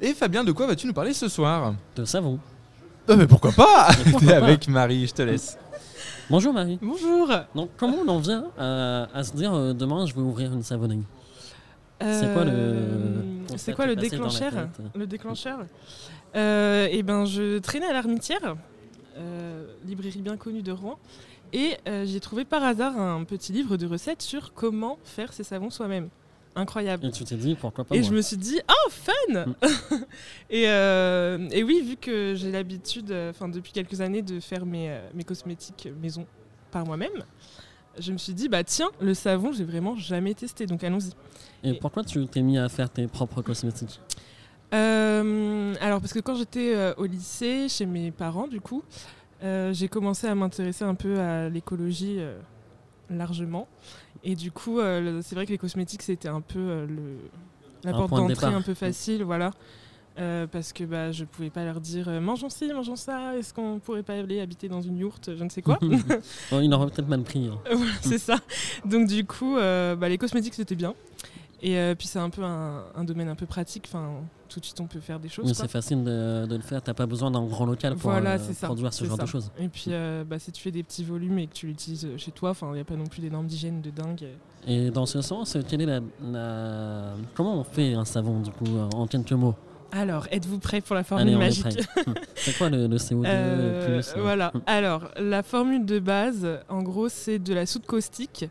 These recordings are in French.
Et Fabien, de quoi vas-tu nous parler ce soir De savon. Ah, mais pourquoi pas Mais pourquoi T'es pas avec Marie, je te laisse. Bonjour Marie. Bonjour. Donc comment on en vient à, à se dire euh, demain je vais ouvrir une savonnerie C'est quoi le Euh, C'est quoi le déclencheur tête Le déclencheur Euh, Eh ben, je traînais à l'Armitière, euh, librairie bien connue de Rouen, et euh, j'ai trouvé par hasard un petit livre de recettes sur comment faire ses savons soi-même. Incroyable. Et tu t'es dit pourquoi pas Et moi je me suis dit, oh, fun et, euh, et oui, vu que j'ai l'habitude, euh, enfin depuis quelques années, de faire mes, euh, mes cosmétiques maison par moi-même, je me suis dit, bah tiens, le savon, j'ai vraiment jamais testé, donc allons-y. Et pourquoi tu t'es mis à faire tes propres cosmétiques? Euh, alors, parce que quand j'étais euh, au lycée, chez mes parents, du coup, j'ai commencé à m'intéresser un peu à l'écologie largement. Et du coup, euh, c'est vrai que les cosmétiques, c'était un peu euh, le, la Un porte de d'entrée un peu facile, voilà. Euh, parce que bah, je pouvais pas leur dire mangeons ci, mangeons ça, est-ce qu'on pourrait pas aller habiter dans une yourte, je ne sais quoi. Bon, Il aurait peut-être mal pris. hein. Voilà, c'est ça. Donc du coup, bah, les cosmétiques c'était bien. Et euh, puis c'est un peu un, un domaine un peu pratique. Enfin, tout de suite on peut faire des choses. C'est facile de, de le faire. T'as pas besoin d'un grand local pour Voilà, euh, ça, produire ce genre ça. de choses. Et puis euh, bah, si tu fais des petits volumes et que tu l'utilises chez toi, enfin il n'y a pas non plus des normes d'hygiène de dingue. Et dans ce sens, quelle est la, la- comment on fait un savon du coup en quelques mots? Alors, êtes-vous prêt pour la formule Allez, magique. Hum. c'est quoi le, le CO2 Euh, plus euh, Voilà. hum. Alors, la formule de base, en gros, c'est de la soude caustique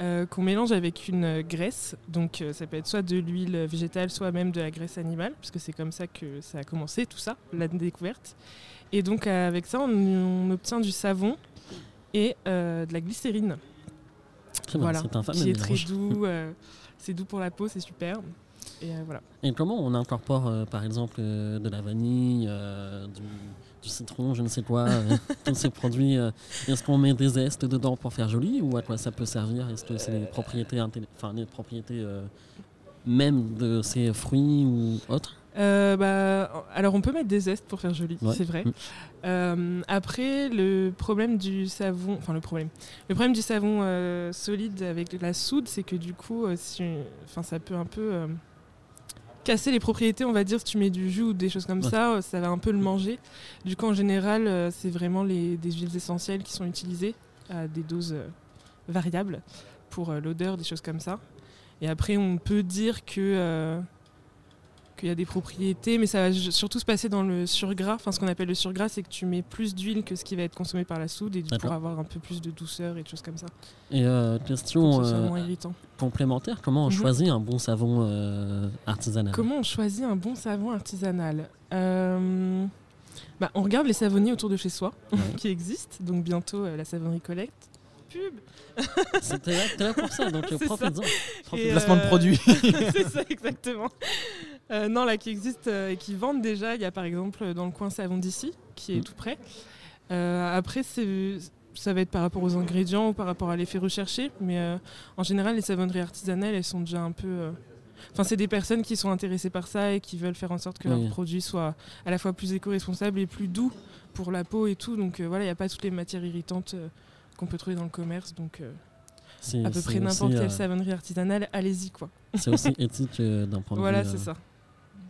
euh, qu'on mélange avec une graisse. Donc, euh, ça peut être soit de l'huile végétale, soit même de la graisse animale, puisque c'est comme ça que ça a commencé, tout ça, la découverte. Et donc, euh, avec ça, on, on obtient du savon et euh, de la glycérine. Très bien, voilà. c'est un fameux Qui est très doux. c'est doux pour la peau, c'est super. Et euh, voilà. Et comment on incorpore euh, par exemple euh, de la vanille, du, du citron, je ne sais quoi, euh, tous ces produits euh, Est-ce qu'on met des zestes dedans pour faire joli ou à quoi ça peut servir? Est-ce que c'est les propriétés, enfin, les propriétés euh, même de ces fruits ou autres? Bah, alors on peut mettre des zestes pour faire joli, Ouais. c'est vrai. Mm. Après, le problème du savon, enfin le problème, le problème du savon solide avec la soude, c'est que du coup, si, enfin ça peut un peu casser les propriétés, on va dire, si tu mets du jus ou des choses comme Ouais. ça, euh, ça va un peu le manger. Du coup, en général, euh, c'est vraiment les, des huiles essentielles qui sont utilisées à des doses euh, variables pour l'odeur, des choses comme ça. Et après, on peut dire que qu'il y a des propriétés, mais ça va surtout se passer dans le surgras. Enfin, ce qu'on appelle le surgras, c'est que tu mets plus d'huile que ce qui va être consommé par la soude et pour avoir un peu plus de douceur et des choses comme ça. Et euh, question euh, moins irritant. complémentaire, comment on Mhm. choisit un bon savon euh, artisanal? Comment on choisit un bon savon artisanal? Euh, bah, On regarde les savonniers autour de chez soi Ouais. qui existent. Donc bientôt, euh, la savonnerie collecte. Pub C'est- T'es là, là pour ça, donc euh, C'est ça. profites-en. Et, Placement de euh, produit. c'est ça, exactement. Euh, non, là, qui existent euh, et qui vendent déjà. Il y a par exemple dans le coin Savon d'ici, qui est Mm. tout près. Euh, après, c'est- ça va être par rapport aux ingrédients ou par rapport à l'effet recherché. Mais euh, en général, les savonneries artisanales, elles sont déjà un peu. euh, Enfin, c'est des personnes qui sont intéressées par ça et qui veulent faire en sorte que Oui. leurs produits soient à la fois plus éco-responsables et plus doux pour la peau et tout. Donc euh, voilà, il n'y a pas toutes les matières irritantes euh, qu'on peut trouver dans le commerce. Donc euh, C'est à peu c'est près n'importe quelle euh, savonnerie artisanale, allez-y quoi. C'est aussi éthique euh, d'un point de Voilà, vue c'est euh, ça.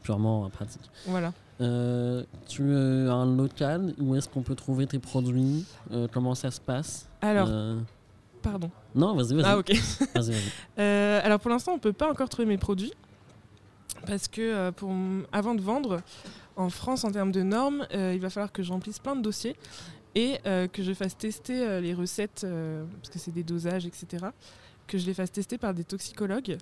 Purement euh, pratique. Voilà. Euh, tu as un local où est-ce qu'on peut trouver tes produits Euh, Comment ça se passe Alors, Euh, pardon. Non, vas-y, vas-y. Ah ok. Alors pour l'instant, on peut pas encore trouver mes produits parce que pour, avant de vendre en France en termes de normes, il va falloir que je remplisse plein de dossiers et que je fasse tester les recettes parce que c'est des dosages, etc. Que je les fasse tester par des toxicologues.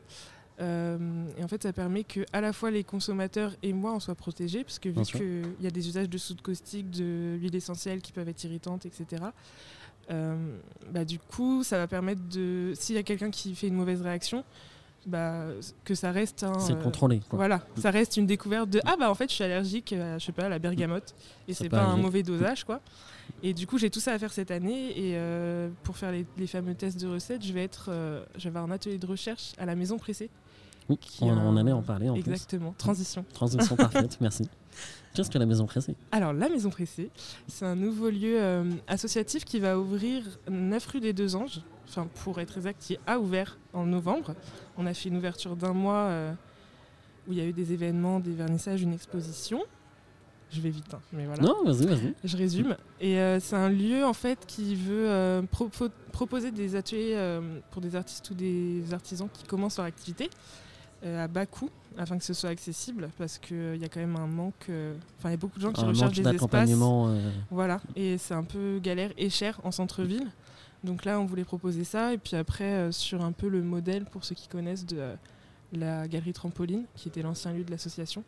Euh, et en fait, ça permet que à la fois les consommateurs et moi on soit protégés, parce que vu qu'il y a des usages de soude caustique, de huile essentielle qui peuvent être irritantes, etc. euh, bah, du coup, ça va permettre de, s'il y a quelqu'un qui fait une mauvaise réaction, bah, que ça reste un, C'est euh, contrôlé. Quoi. voilà, ça reste une découverte de ah bah en fait je suis allergique à, je sais pas à la bergamote et Ça c'est peut pas un mauvais dosage quoi. Et du coup j'ai tout ça à faire cette année et euh, pour faire les, les fameux tests de recettes je vais être euh, je vais avoir un atelier de recherche à la maison pressée. Oui, qui on, a on allait en parler en Exactement, transition. plus. Transition parfaite, merci. Qu'est-ce que la maison pressée? Alors la maison pressée, c'est un nouveau lieu euh, associatif qui va ouvrir 9 rue des Deux Anges, enfin pour être exact qui a ouvert en novembre. On a fait une ouverture d'un mois euh, où il y a eu des événements, des vernissages, une exposition. Je vais vite, hein, mais voilà. Non, vas-y, vas-y. Je résume. Et euh, c'est un lieu en fait qui veut propo- proposer des ateliers pour des artistes ou des artisans qui commencent leur activité à bas coût afin que ce soit accessible parce qu'il y a quand même un manque. euh, Enfin, il y a beaucoup de gens qui Un recherchent des espaces. euh, Voilà, et c'est un peu galère et cher en centre-ville. Donc là, on voulait proposer ça. Et puis après, euh, sur un peu le modèle, pour ceux qui connaissent, de euh, la galerie Trampoline, qui était l'ancien lieu de l'association.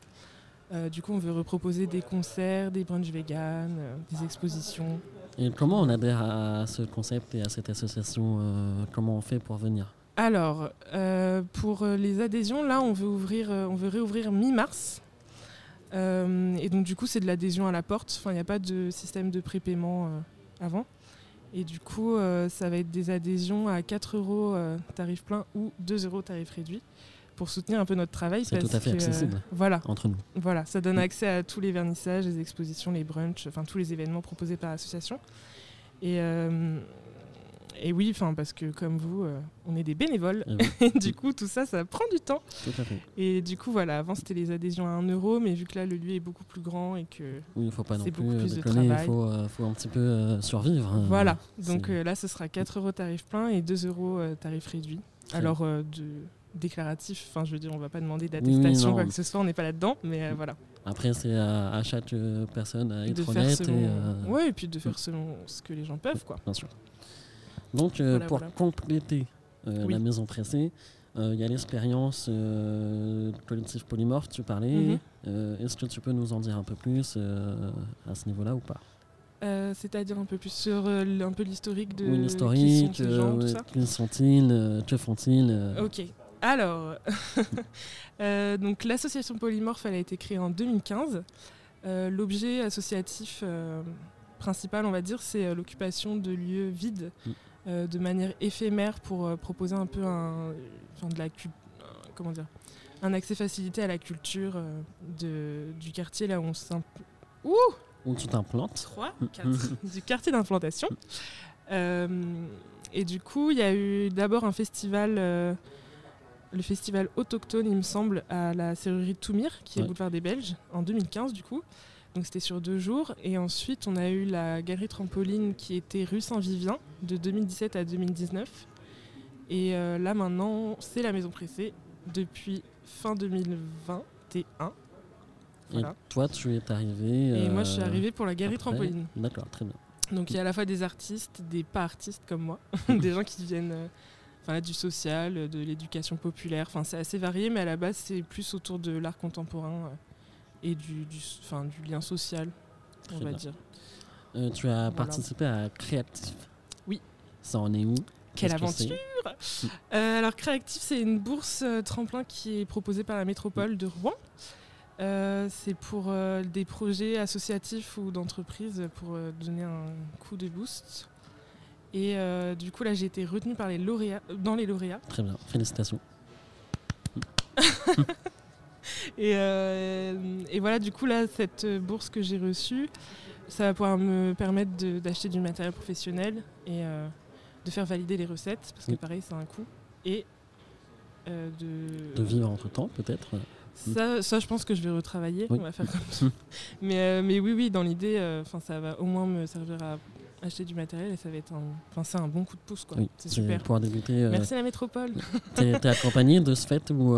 Euh, du coup, on veut reproposer des concerts, des brunchs vegan, euh, des expositions. Et comment on adhère à ce concept et à cette association euh, Comment on fait pour venir? Alors, euh, pour euh, les adhésions, là, on veut, ouvrir, euh, on veut réouvrir mi-mars. Euh, et donc, du coup, c'est de l'adhésion à la porte. Enfin, il n'y a pas de système de prépaiement euh, avant. Et du coup, ça va être des adhésions à 4 euros tarif plein ou 2 euros tarif réduit pour soutenir un peu notre travail. C'est tout à fait que, accessible. voilà, entre nous voilà, ça donne accès à tous les vernissages, les expositions, les brunchs, enfin tous les événements proposés par l'association. Et, et oui, enfin parce que comme vous, euh, on est des bénévoles. Eh oui, Et du coup, tout ça, ça prend du temps. tout à fait. Et du coup, voilà, avant c'était les adhésions à 1 euro, mais vu que là le lieu est beaucoup plus grand et que Oui, il ne faut pas non C'est plus beaucoup euh, plus de il faut, euh, faut un petit peu euh, survivre. hein. voilà, donc là ce sera 4 euros tarif plein et 2 euros tarif réduit. Très Alors de déclaratif, enfin je veux dire, on va pas demander oui, d'attestation non. quoi que ce soit, on n'est pas là-dedans, mais euh, voilà. Après, c'est à, à chaque personne à être de faire honnête. selon, et, ouais, et puis de faire selon ce que les gens peuvent quoi. Bien sûr. Donc, euh, Voilà, pour voilà. compléter euh, Oui. la maison pressée, euh, il y a l'expérience collectif polymorphe, tu parlais. Mhm. Est-ce que tu peux nous en dire un peu plus à ce niveau-là ou pas? Euh, C'est-à-dire un peu plus sur euh, un peu l'historique de Oui, qui l'historique, sont ces gens, tout ça? qui sont-ils, que font-ils Ok. Alors, donc l'association Polymorphe, elle a été créée en 2015. Euh, L'objet associatif principal, on va dire, c'est l'occupation de lieux vides Mm. Euh, de manière éphémère pour euh, proposer un peu un, enfin, de la comment dire, un accès facilité à la culture euh, de, du quartier là où on s'imp... Ouh Où tu t'implantes 3, 4, du quartier d'implantation. Et du coup, il y a eu d'abord un festival, le festival autochtone, il me semble, à la serrurerie de Toumir, qui est boulevard des Belges, en 2015 du coup. Donc c'était sur deux jours. Et ensuite, on a eu la galerie trampoline qui était rue Saint-Vivien, de 2017 à 2019. Et euh, là maintenant, c'est la maison pressée depuis fin 2021. Voilà. Et toi, tu es arrivé. Et moi, je suis euh, arrivée pour la galerie après. trampoline. D'accord, très bien. Donc il y a à la fois des artistes, des pas artistes comme moi, des gens qui viennent euh, enfin, du social, de l'éducation populaire. Enfin, c'est assez varié, mais à la base c'est plus autour de l'art contemporain euh, et du, du, enfin, du lien social, on va bien. dire. Tu as participé à Créatif. Ça en est où? Quelle aventure Euh, Alors Créactif, c'est une bourse euh, tremplin qui est proposée par la métropole de Rouen. Euh, c'est pour des projets associatifs ou d'entreprises pour donner un coup de boost. Et du coup, là, j'ai été retenue par les lauréats, dans les lauréats. Très bien, félicitations. Et, et voilà, du coup, là, cette bourse que j'ai reçue, ça va pouvoir me permettre d'acheter du matériel professionnel et euh, de faire valider les recettes, parce que pareil, c'est un coût. Et euh, de... De vivre entre temps, peut-être. Ça, ça, je pense que je vais retravailler. Oui. On va faire comme ça. mais, euh, mais oui, oui, dans l'idée, euh, ça va au moins me servir à acheter du matériel et ça va être un, c'est un bon coup de pouce, quoi. Oui, c'est super. Pour débuter, Merci la métropole. t'es accompagné de ce fait ou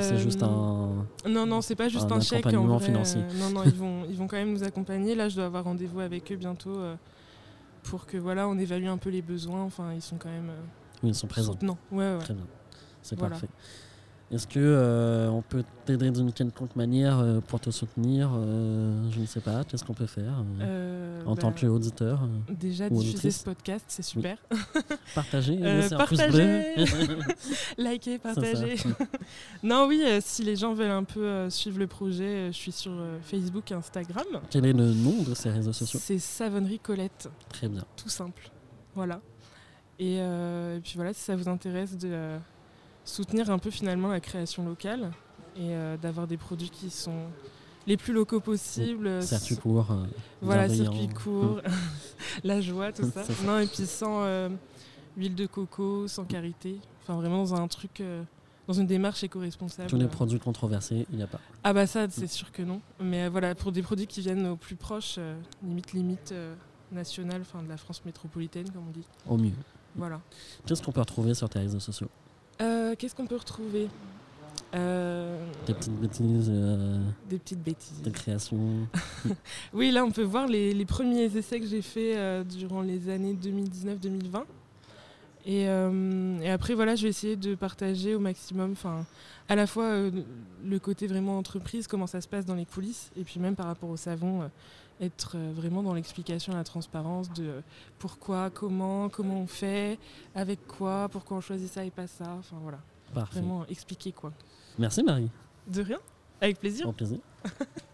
c'est juste un. Non, non, c'est pas juste Un un, chèque. en vrai, financier? non, non, ils vont, ils vont quand même nous accompagner. Là, je dois avoir rendez-vous avec eux bientôt pour que voilà, on évalue un peu les besoins. Enfin, ils sont quand même euh, Oui, ils sont présents. soutenants. Ouais, ouais. Très bien. C'est Voilà. parfait. Est-ce que euh, on peut t'aider d'une quelconque manière euh, pour te soutenir euh, Je ne sais pas. Qu'est-ce qu'on peut faire en bah, tant qu'auditeur euh, Déjà diffuser ce podcast, c'est super. Partager, un pouce bleu. Liker, partager. non, oui, si les gens veulent un peu suivre le projet, je suis sur Facebook et Instagram. Quel est le nom de ces réseaux sociaux? C'est Savonnerie Colette. Très bien. tout simple. Voilà. Et, et puis voilà, si ça vous intéresse de soutenir un peu finalement la création locale et euh, d'avoir des produits qui sont les plus locaux possibles. Circuit s- court. euh, Voilà, circuit court, la joie, tout ça. Non, et puis sans euh, huile de coco, sans karité. Enfin, vraiment dans un truc dans une démarche éco-responsable. Tous les produits controversés, il n'y a pas. Ah bah ça, c'est sûr que non. Mais voilà, pour des produits qui viennent au plus proche, limite limite nationale, enfin de la France métropolitaine, comme on dit. Au mieux. Voilà. Qu'est-ce qu'on peut retrouver sur tes réseaux sociaux? Qu'est-ce qu'on peut retrouver Euh, Des petites bêtises, euh, Des petites bêtises. des créations. Oui, là, on peut voir les, les premiers essais que j'ai faits euh, durant les années 2019-2020. Et, euh, et après, voilà, je vais essayer de partager au maximum, enfin, à la fois euh, le côté vraiment entreprise, comment ça se passe dans les coulisses, et puis même par rapport au savon, euh, être vraiment dans l'explication la transparence de pourquoi, comment, comment on fait, avec quoi, pourquoi on choisit ça et pas ça. Enfin, voilà, Parfait. vraiment expliquer quoi. Merci Marie. De rien, avec plaisir.